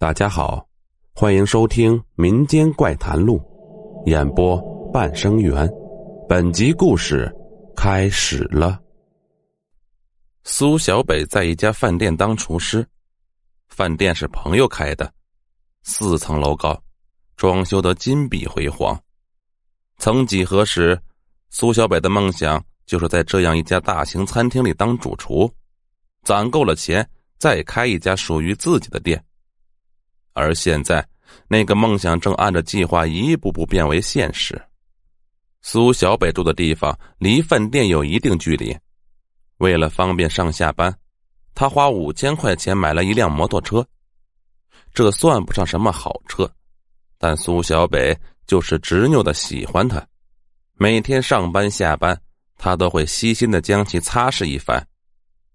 大家好，欢迎收听《民间怪谈录》，演播半生缘。本集故事开始了。苏小北在一家饭店当厨师，饭店是朋友开的，四层楼高，装修的金碧辉煌。曾几何时，苏小北的梦想就是在这样一家大型餐厅里当主厨，攒够了钱再开一家属于自己的店。而现在，那个梦想正按照计划一步步变为现实。苏小北住的地方离饭店有一定距离，为了方便上下班，他花五千块钱买了一辆摩托车。这算不上什么好车，但苏小北就是执拗的喜欢它。每天上班下班，他都会细心的将其擦拭一番，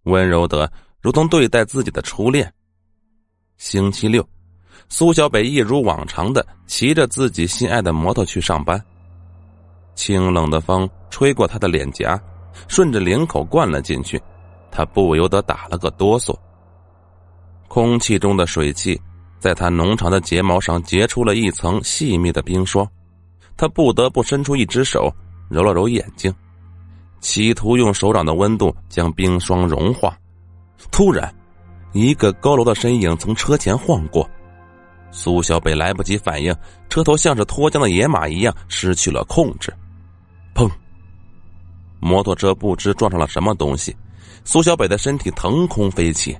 温柔的如同对待自己的初恋。星期六。苏小北一如往常的骑着自己心爱的摩托去上班。清冷的风吹过他的脸颊，顺着领口灌了进去，他不由得打了个哆嗦。空气中的水汽在他浓长的睫毛上结出了一层细密的冰霜，他不得不伸出一只手揉了揉眼睛，企图用手掌的温度将冰霜融化。突然，一个佝偻的身影从车前晃过。苏小北来不及反应，车头像是脱缰的野马一样失去了控制，砰！摩托车不知撞上了什么东西，苏小北的身体腾空飞起，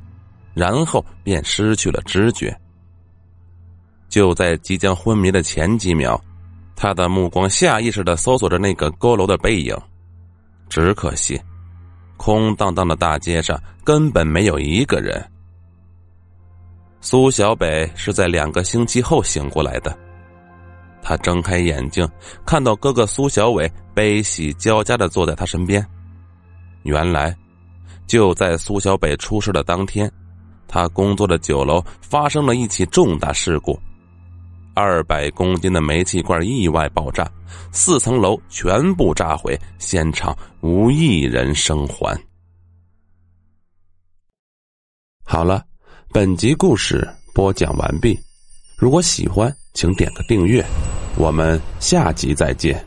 然后便失去了知觉。就在即将昏迷的前几秒，他的目光下意识的搜索着那个佝偻的背影，只可惜，空荡荡的大街上根本没有一个人。苏小北是在两个星期后醒过来的。他睁开眼睛，看到哥哥苏小伟悲喜交加的坐在他身边。原来，就在苏小北出事的当天，他工作的酒楼发生了一起重大事故，二百公斤的煤气罐意外爆炸，四层楼全部炸毁，现场无一人生还。好了。本集故事播讲完毕，如果喜欢，请点个订阅，我们下集再见。